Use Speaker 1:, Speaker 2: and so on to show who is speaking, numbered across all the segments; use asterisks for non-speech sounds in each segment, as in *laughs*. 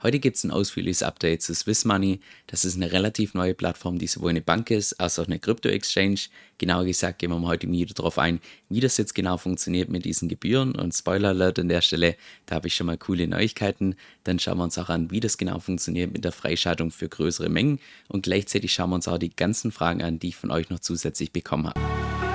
Speaker 1: Heute gibt es ein ausführliches Update zu Swiss Money. Das ist eine relativ neue Plattform, die sowohl eine Bank ist als auch eine Krypto-Exchange. Genauer gesagt gehen wir mal heute im Video darauf ein, wie das jetzt genau funktioniert mit diesen Gebühren. Und Spoiler Alert an der Stelle, da habe ich schon mal coole Neuigkeiten. Dann schauen wir uns auch an, wie das genau funktioniert mit der Freischaltung für größere Mengen. Und gleichzeitig schauen wir uns auch die ganzen Fragen an, die ich von euch noch zusätzlich bekommen habe.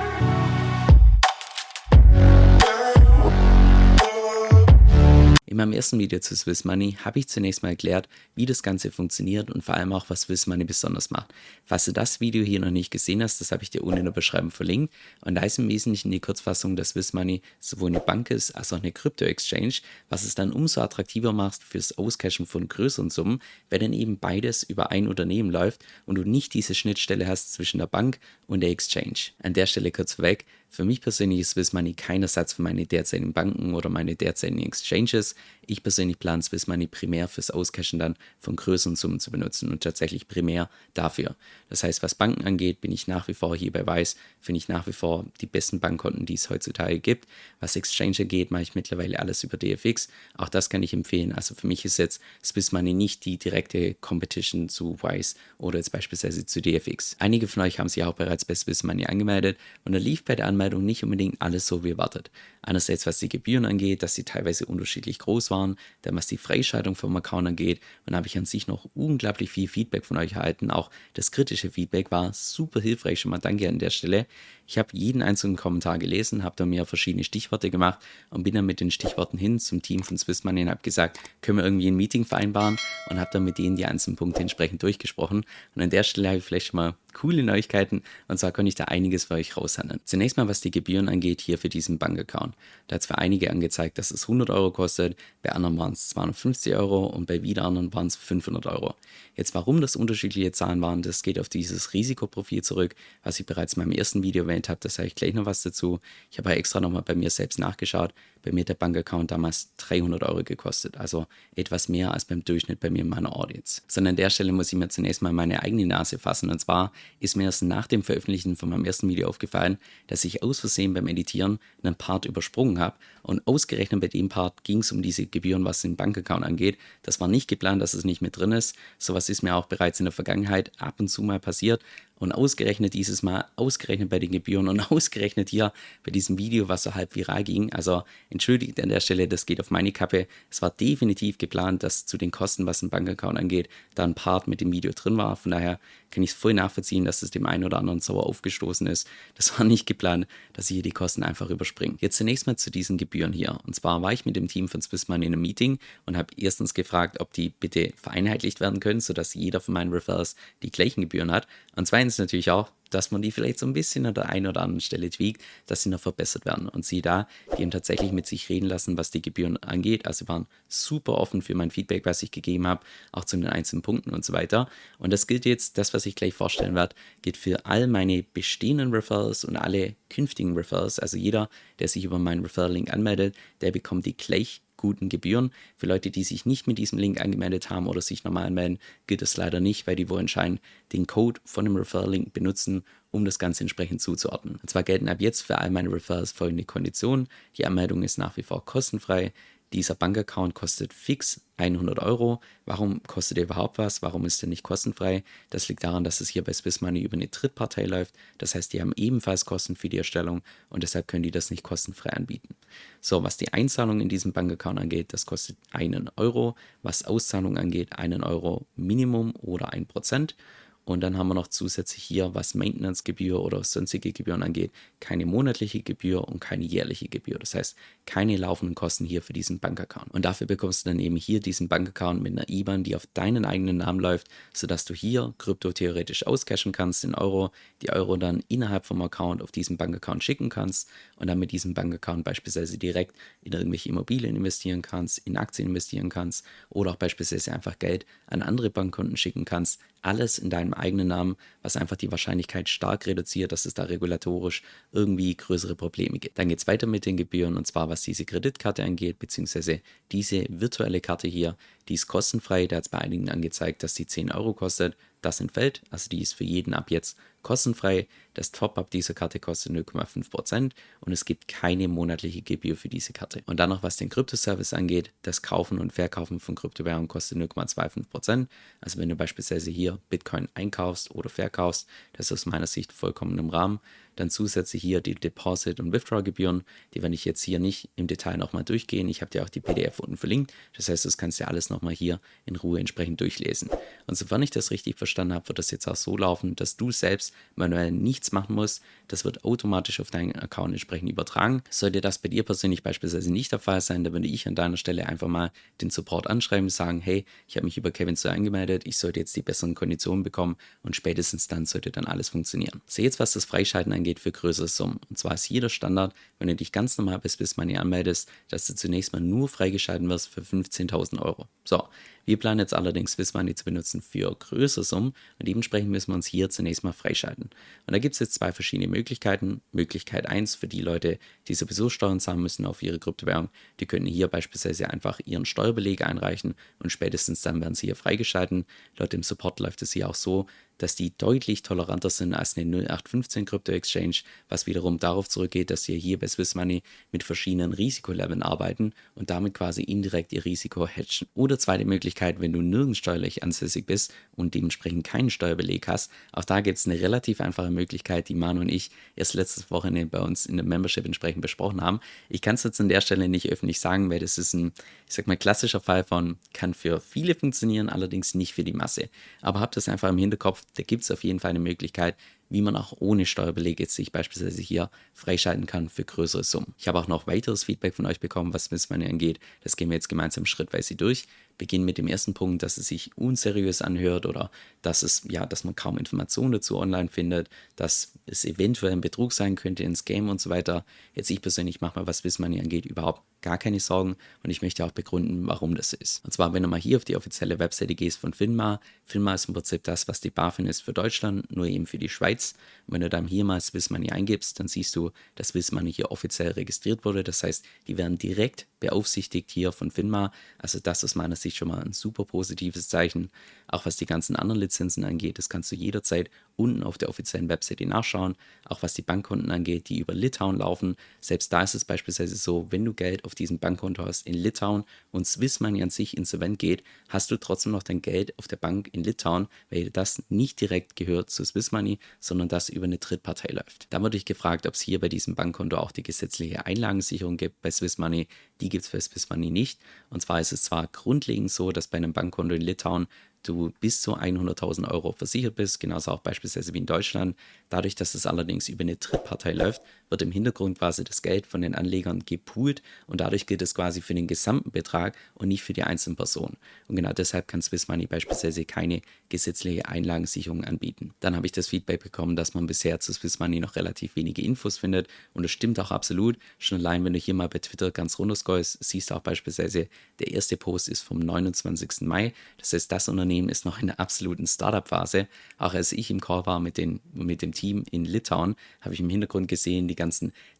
Speaker 1: In meinem ersten Video zu Swiss Money habe ich zunächst mal erklärt, wie das Ganze funktioniert und vor allem auch, was Swiss Money besonders macht. Falls du das Video hier noch nicht gesehen hast, das habe ich dir unten in der Beschreibung verlinkt. Und da ist im Wesentlichen die Kurzfassung, dass Swiss Money sowohl eine Bank ist als auch eine Krypto-Exchange, was es dann umso attraktiver macht fürs Auscashen von größeren Summen, wenn dann eben beides über ein Unternehmen läuft und du nicht diese Schnittstelle hast zwischen der Bank und der Exchange. An der Stelle kurz vorweg, für mich persönlich ist Swiss Money kein Ersatz für meine derzeitigen Banken oder meine derzeitigen Exchanges. Ich persönlich plane Swiss Money primär fürs Auscashen dann von größeren Summen zu benutzen und tatsächlich primär dafür. Das heißt, was Banken angeht, bin ich nach wie vor hier bei Weiß, finde ich nach wie vor die besten Bankkonten, die es heutzutage gibt. Was Exchange angeht, mache ich mittlerweile alles über DFX. Auch das kann ich empfehlen. Also für mich ist jetzt Swiss Money nicht die direkte Competition zu Wise oder jetzt beispielsweise zu DFX. Einige von euch haben sich auch bereits bei Swiss Money angemeldet und da lief bei der Anmeldung Anmeldung nicht unbedingt alles so wie erwartet. Einerseits was die Gebühren angeht, dass sie teilweise unterschiedlich groß waren, dann was die Freischaltung vom Account angeht. Und habe ich an sich noch unglaublich viel Feedback von euch erhalten. Auch das kritische Feedback war super hilfreich. Schon mal danke an der Stelle. Ich habe jeden einzelnen Kommentar gelesen, habe da mir verschiedene Stichworte gemacht und bin dann mit den Stichworten hin zum Team von Swissmoney und habe gesagt, können wir irgendwie ein Meeting vereinbaren und habe dann mit denen die einzelnen Punkte entsprechend durchgesprochen. Und an der Stelle habe ich vielleicht mal coole Neuigkeiten und zwar konnte ich da einiges für euch raushandeln. Zunächst mal, was die Gebühren angeht, hier für diesen Bankaccount. Da hat es für einige angezeigt, dass es 100 Euro kostet, bei anderen waren es 250 Euro und bei wieder anderen waren es 500 Euro. Jetzt, warum das unterschiedliche Zahlen waren, das geht auf dieses Risikoprofil zurück, was ich bereits in meinem ersten Video erwähnt habe, da sage ich gleich noch was dazu. Ich habe extra nochmal bei mir selbst nachgeschaut. Bei mir der Bankaccount damals 300 Euro gekostet, also etwas mehr als beim Durchschnitt bei mir in meiner Audience. Sondern an der Stelle muss ich mir zunächst mal meine eigene Nase fassen und zwar ist mir erst nach dem Veröffentlichen von meinem ersten Video aufgefallen, dass ich aus Versehen beim Editieren einen Part übersprungen habe und ausgerechnet bei dem Part ging es um diese Gebühren, was den Bankaccount angeht. Das war nicht geplant, dass es nicht mit drin ist. Sowas ist mir auch bereits in der Vergangenheit ab und zu mal passiert und ausgerechnet dieses Mal, ausgerechnet bei den Gebühren und *laughs* ausgerechnet hier bei diesem Video, was so halb viral ging. Also entschuldigt an der Stelle, das geht auf meine Kappe. Es war definitiv geplant, dass zu den Kosten, was ein Bankaccount angeht, da ein Part mit dem Video drin war. Von daher kann ich es voll nachvollziehen, dass es dem einen oder anderen sauer aufgestoßen ist. Das war nicht geplant, dass ich hier die Kosten einfach überspringe. Jetzt zunächst mal zu diesen Gebühren hier. Und zwar war ich mit dem Team von Swissman in einem Meeting und habe erstens gefragt, ob die bitte vereinheitlicht werden können, sodass jeder von meinen Referrals die gleichen Gebühren hat. Und zweitens es natürlich auch, dass man die vielleicht so ein bisschen an der einen oder anderen Stelle tweakt, dass sie noch verbessert werden. Und sie da, die haben tatsächlich mit sich reden lassen, was die Gebühren angeht. Also waren super offen für mein Feedback, was ich gegeben habe, auch zu den einzelnen Punkten und so weiter. Und das gilt jetzt, das, was ich gleich vorstellen werde, gilt für all meine bestehenden Referrals und alle künftigen Referrals. Also jeder, der sich über meinen Referral-Link anmeldet, der bekommt die gleich guten Gebühren. Für Leute, die sich nicht mit diesem Link angemeldet haben oder sich normal anmelden, gilt das leider nicht, weil die wohl anscheinend den Code von dem Referral-Link benutzen, um das Ganze entsprechend zuzuordnen. Und zwar gelten ab jetzt für all meine Referrals folgende Konditionen. Die Anmeldung ist nach wie vor kostenfrei. Dieser Bankaccount kostet fix 100 Euro. Warum kostet er überhaupt was? Warum ist er nicht kostenfrei? Das liegt daran, dass es hier bei Swiss Money über eine Drittpartei läuft. Das heißt, die haben ebenfalls Kosten für die Erstellung und deshalb können die das nicht kostenfrei anbieten. So, was die Einzahlung in diesem Bankaccount angeht, das kostet einen Euro. Was Auszahlung angeht, einen Euro Minimum oder ein Prozent. Und dann haben wir noch zusätzlich hier, was Maintenance-Gebühr oder sonstige Gebühren angeht, keine monatliche Gebühr und keine jährliche Gebühr. Das heißt, keine laufenden Kosten hier für diesen Bankaccount. Und dafür bekommst du dann eben hier diesen Bankaccount mit einer IBAN, die auf deinen eigenen Namen läuft, sodass du hier Krypto theoretisch auscashen kannst in Euro, die Euro dann innerhalb vom Account auf diesen Bankaccount schicken kannst und dann mit diesem Bankaccount beispielsweise direkt in irgendwelche Immobilien investieren kannst, in Aktien investieren kannst oder auch beispielsweise einfach Geld an andere Bankkonten schicken kannst. Alles in deinem eigenen Namen, was einfach die Wahrscheinlichkeit stark reduziert, dass es da regulatorisch irgendwie größere Probleme gibt. Dann geht es weiter mit den Gebühren und zwar was diese Kreditkarte angeht, beziehungsweise diese virtuelle Karte hier, die ist kostenfrei. Da hat es bei einigen angezeigt, dass die 10 Euro kostet. Das entfällt. Also die ist für jeden ab jetzt kostenfrei. Das Top-up dieser Karte kostet 0,5% und es gibt keine monatliche Gebühr für diese Karte. Und dann noch was den Kryptoservice angeht, das Kaufen und Verkaufen von Kryptowährungen kostet 0,25%. Also wenn du beispielsweise hier Bitcoin einkaufst oder verkaufst, das ist aus meiner Sicht vollkommen im Rahmen. Dann zusätzlich hier die Deposit- und Withdrawal-Gebühren, die werde ich jetzt hier nicht im Detail nochmal durchgehen. Ich habe dir auch die PDF unten verlinkt. Das heißt, das kannst du alles nochmal hier in Ruhe entsprechend durchlesen. Und sofern ich das richtig verstanden habe, wird das jetzt auch so laufen, dass du selbst manuell nichts machen musst. Das wird automatisch auf deinen Account entsprechend übertragen. Sollte das bei dir persönlich beispielsweise nicht der Fall sein, dann würde ich an deiner Stelle einfach mal den Support anschreiben, sagen, hey, ich habe mich über Kevin so angemeldet, ich sollte jetzt die besseren Konditionen bekommen und spätestens dann sollte dann alles funktionieren. So jetzt, was das Freischalten angeht für größere Summen. Und zwar ist jeder Standard, wenn du dich ganz normal bei Swiss Money anmeldest, dass du zunächst mal nur freigeschalten wirst für 15.000 Euro. So, wir planen jetzt allerdings Swiss Money zu benutzen für größere Summen und dementsprechend müssen wir uns hier zunächst mal freischalten. Und da gibt es jetzt zwei verschiedene Möglichkeiten. Möglichkeit 1 für die Leute, die sowieso Steuern zahlen müssen auf ihre Kryptowährung, die können hier beispielsweise einfach ihren Steuerbeleg einreichen und spätestens dann werden sie hier freigeschalten. Laut dem Support läuft es hier auch so, dass die deutlich toleranter sind als eine 0815 Crypto Exchange, was wiederum darauf zurückgeht, dass sie hier bei Swiss Money mit verschiedenen Risikoleveln arbeiten und damit quasi indirekt ihr Risiko hedgen. Oder zweite Möglichkeit, wenn du nirgends steuerlich ansässig bist und dementsprechend keinen Steuerbeleg hast, auch da gibt es eine relativ einfache Möglichkeit, die Manu und ich erst letztes Wochenende bei uns in der Membership entsprechend besprochen haben. Ich kann es jetzt an der Stelle nicht öffentlich sagen, weil das ist ein, ich sag mal, klassischer Fall von, kann für viele funktionieren, allerdings nicht für die Masse. Aber habt das einfach im Hinterkopf, da gibt es auf jeden Fall eine Möglichkeit, wie man auch ohne Steuerbeleg jetzt sich beispielsweise hier freischalten kann für größere Summen. Ich habe auch noch weiteres Feedback von euch bekommen, was Miss Money angeht. Das gehen wir jetzt gemeinsam schrittweise durch. Beginnen mit dem ersten Punkt, dass es sich unseriös anhört oder dass es, ja, dass man kaum Informationen dazu online findet, dass es eventuell ein Betrug sein könnte ins Game und so weiter. Jetzt ich persönlich mache mal, was Swiss Money angeht, überhaupt gar keine Sorgen und ich möchte auch begründen, warum das ist. Und zwar, wenn du mal hier auf die offizielle Webseite gehst von FINMA, FINMA ist im Prinzip das, was die BaFin ist für Deutschland, nur eben für die Schweiz. Und wenn du dann hier mal Swiss Money eingibst, dann siehst du, dass Swiss Money hier offiziell registriert wurde. Das heißt, die werden direkt beaufsichtigt hier von FINMA. Also das ist meiner Sicht schon mal ein super positives Zeichen. Auch was die ganzen anderen Lizenzen angeht, das kannst du jederzeit unten auf der offiziellen Webseite nachschauen. Auch was die Bankkonten angeht, die über Litauen laufen. Selbst da ist es beispielsweise so, wenn du Geld auf diesem Bankkonto hast in Litauen und Swiss Money an sich insolvent geht, hast du trotzdem noch dein Geld auf der Bank in Litauen, weil das nicht direkt gehört zu Swiss Money, sondern das über eine Drittpartei läuft. Da wurde ich gefragt, ob es hier bei diesem Bankkonto auch die gesetzliche Einlagensicherung gibt bei Swiss Money. Die gibt es Swiss Money nicht. Und zwar ist es zwar grundlegend so, dass bei einem Bankkonto in Litauen du bis zu 100.000 Euro versichert bist, genauso auch beispielsweise wie in Deutschland. Dadurch, dass es allerdings über eine Drittpartei läuft, wird im Hintergrund quasi das Geld von den Anlegern gepoolt und dadurch gilt es quasi für den gesamten Betrag und nicht für die einzelnen Personen. Und genau deshalb kann Swiss Money beispielsweise keine gesetzliche Einlagensicherung anbieten. Dann habe ich das Feedback bekommen, dass man bisher zu Swiss Money noch relativ wenige Infos findet und das stimmt auch absolut. Schon allein, wenn du hier mal bei Twitter ganz runter scrollst, siehst du auch beispielsweise, der erste Post ist vom 29. Mai. Das heißt, das Unternehmen ist noch in der absoluten Startup-Phase. Auch als ich im Call war mit, den, mit dem Team in Litauen, habe ich im Hintergrund gesehen, die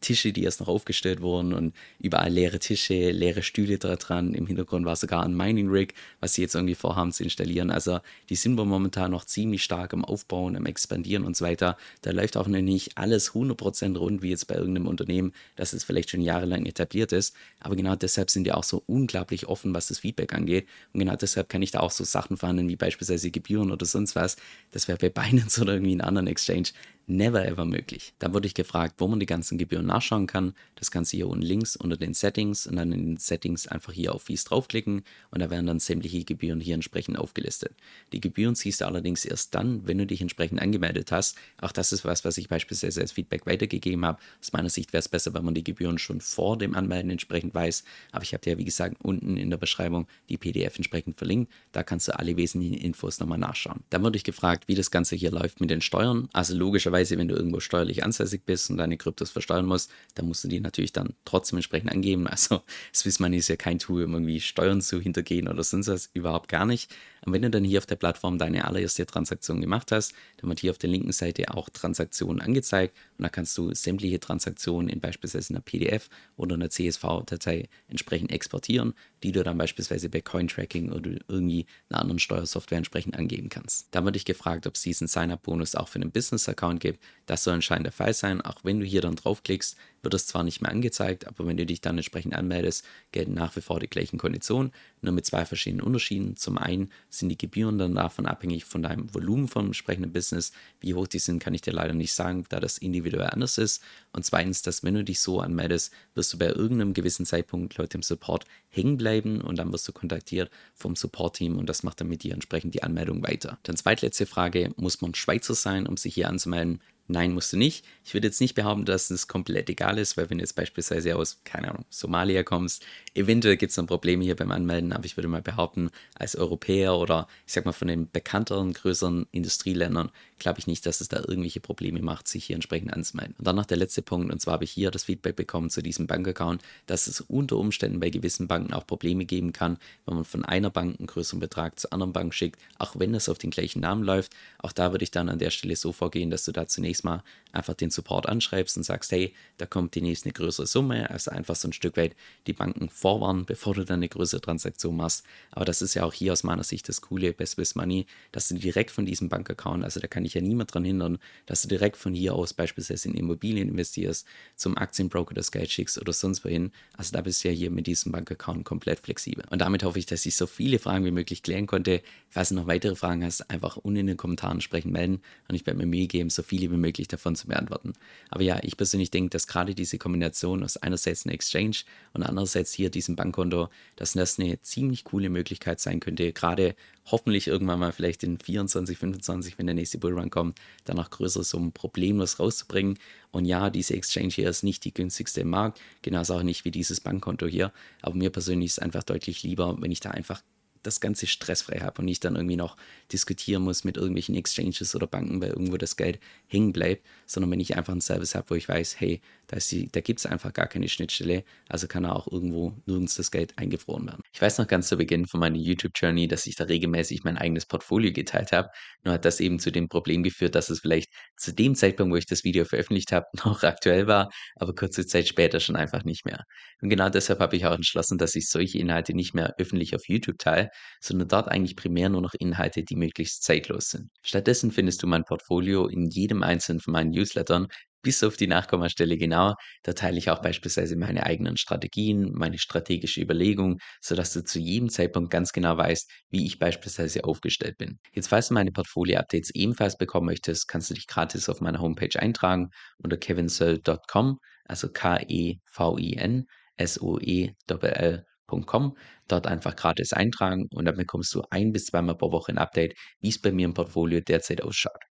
Speaker 1: Tische, die erst noch aufgestellt wurden und überall leere Tische, leere Stühle da dran. Im Hintergrund war sogar ein Mining Rig, was sie jetzt irgendwie vorhaben zu installieren. Also die sind wir momentan noch ziemlich stark am Aufbauen, am Expandieren und so weiter. Da läuft auch noch nicht alles 100% rund, wie jetzt bei irgendeinem Unternehmen, das jetzt vielleicht schon jahrelang etabliert ist. Aber genau deshalb sind die auch so unglaublich offen, was das Feedback angeht. Und genau deshalb kann ich da auch so Sachen verhandeln, wie beispielsweise Gebühren oder sonst was. Das wäre bei Binance *laughs* oder irgendwie in anderen Exchange never ever möglich. Da wurde ich gefragt, wo man die ganzen Gebühren nachschauen kann. Das du hier unten links unter den Settings und dann in den Settings einfach hier auf Fees draufklicken und da werden dann sämtliche Gebühren hier entsprechend aufgelistet. Die Gebühren siehst du allerdings erst dann, wenn du dich entsprechend angemeldet hast. Auch das ist was, was ich beispielsweise als Feedback weitergegeben habe. Aus meiner Sicht wäre es besser, wenn man die Gebühren schon vor dem Anmelden entsprechend weiß. Aber ich habe dir, wie gesagt, unten in der Beschreibung die PDF entsprechend verlinkt. Da kannst du alle wesentlichen Infos nochmal nachschauen. Dann wurde ich gefragt, wie das Ganze hier läuft mit den Steuern. Also logischerweise Logischerweise, wenn du irgendwo steuerlich ansässig bist und deine Kryptos versteuern musst, dann musst du die natürlich dann trotzdem entsprechend angeben. *laughs* Also Swiss Money ist ja kein Tool, um irgendwie Steuern zu hintergehen oder sonst was, überhaupt gar nicht. Und wenn du dann hier auf der Plattform deine allererste Transaktion gemacht hast, dann wird hier auf der linken Seite auch Transaktionen angezeigt und da kannst du sämtliche Transaktionen in beispielsweise einer PDF oder einer CSV-Datei entsprechend exportieren, die du dann beispielsweise bei Cointracking oder irgendwie einer anderen Steuersoftware entsprechend angeben kannst. Dann wird dich gefragt, ob es diesen Sign-up-Bonus auch für einen Business-Account gibt. Das soll anscheinend der Fall sein. Auch wenn du hier dann draufklickst, wird es zwar nicht mehr angezeigt, aber wenn du dich dann entsprechend anmeldest, gelten nach wie vor die gleichen Konditionen, nur mit zwei verschiedenen Unterschieden. Zum einen sind die Gebühren dann davon abhängig von deinem Volumen vom entsprechenden Business. Wie hoch die sind, kann ich dir leider nicht sagen, da das individuell anders ist. Und zweitens, dass wenn du dich so anmeldest, wirst du bei irgendeinem gewissen Zeitpunkt Leute im Support hängen bleiben und dann wirst du kontaktiert vom Support-Team und das macht dann mit dir entsprechend die Anmeldung weiter. Dann zweitletzte Frage, muss man Schweizer sein, um sich hier anzumelden? Nein, musst du nicht. Ich würde jetzt nicht behaupten, dass es komplett egal ist, weil wenn du jetzt beispielsweise aus, keine Ahnung, Somalia kommst, eventuell gibt es dann Probleme hier beim Anmelden, aber ich würde mal behaupten, als Europäer oder ich sag mal von den bekannteren, größeren Industrieländern, glaube ich nicht, dass es da irgendwelche Probleme macht, sich hier entsprechend anzumelden. Und dann noch der letzte Punkt, und zwar habe ich hier das Feedback bekommen zu diesem Bankaccount, dass es unter Umständen bei gewissen Banken auch Probleme geben kann, wenn man von einer Bank einen größeren Betrag zur anderen Bank schickt, auch wenn das auf den gleichen Namen läuft. Auch da würde ich dann an der Stelle so vorgehen, dass du da zunächst zunächst mal einfach den Support anschreibst und sagst, hey, da kommt demnächst eine größere Summe, also einfach so ein Stück weit die Banken vorwarnen, bevor du dann eine größere Transaktion machst. Aber das ist ja auch hier aus meiner Sicht das Coole bei Swiss Money, dass du direkt von diesem Bankaccount, also da kann ich ja niemand dran hindern, dass du direkt von hier aus beispielsweise in Immobilien investierst, zum Aktienbroker das Geld schickst oder sonst wohin. Also da bist du ja hier mit diesem Bankaccount komplett flexibel. Und damit hoffe ich, dass ich so viele Fragen wie möglich klären konnte. Falls du noch weitere Fragen hast, einfach unten in den Kommentaren sprechen melden und ich werde mir Mühe geben, so viele wie möglich möglich davon zu beantworten. Aber ja, ich persönlich denke, dass gerade diese Kombination aus einerseits einer Exchange und andererseits hier diesem Bankkonto, dass das eine ziemlich coole Möglichkeit sein könnte, gerade hoffentlich irgendwann mal vielleicht in 24, 25, wenn der nächste Bullrun kommt, dann auch größere Summen problemlos rauszubringen. Und ja, diese Exchange hier ist nicht die günstigste im Markt, genauso auch nicht wie dieses Bankkonto hier. Aber mir persönlich ist es einfach deutlich lieber, wenn ich da einfach das Ganze stressfrei habe und nicht dann irgendwie noch diskutieren muss mit irgendwelchen Exchanges oder Banken, weil irgendwo das Geld hängen bleibt, sondern wenn ich einfach einen Service habe, wo ich weiß, hey, da, da gibt es einfach gar keine Schnittstelle, also kann auch irgendwo nirgends das Geld eingefroren werden. Ich weiß noch ganz zu Beginn von meiner YouTube-Journey, dass ich da regelmäßig mein eigenes Portfolio geteilt habe, nur hat das eben zu dem Problem geführt, dass es vielleicht zu dem Zeitpunkt, wo ich das Video veröffentlicht habe, *laughs* noch aktuell war, aber kurze Zeit später schon einfach nicht mehr. Und genau deshalb habe ich auch entschlossen, dass ich solche Inhalte nicht mehr öffentlich auf YouTube teile, sondern dort eigentlich primär nur noch Inhalte, die möglichst zeitlos sind. Stattdessen findest du mein Portfolio in jedem einzelnen von meinen Newslettern, bis auf die Nachkommastelle genau. Da teile ich auch beispielsweise meine eigenen Strategien, meine strategische Überlegung, sodass du zu jedem Zeitpunkt ganz genau weißt, wie ich beispielsweise aufgestellt bin. Jetzt, falls du meine Portfolio-Updates ebenfalls bekommen möchtest, kannst du dich gratis auf meiner Homepage eintragen unter kevinsoe.com, also K-E-V-I-N, S-O-E-L-L www.ecom. Dort einfach gratis eintragen und dann bekommst du ein bis zweimal pro Woche ein Update, wie es bei mir im Portfolio derzeit ausschaut.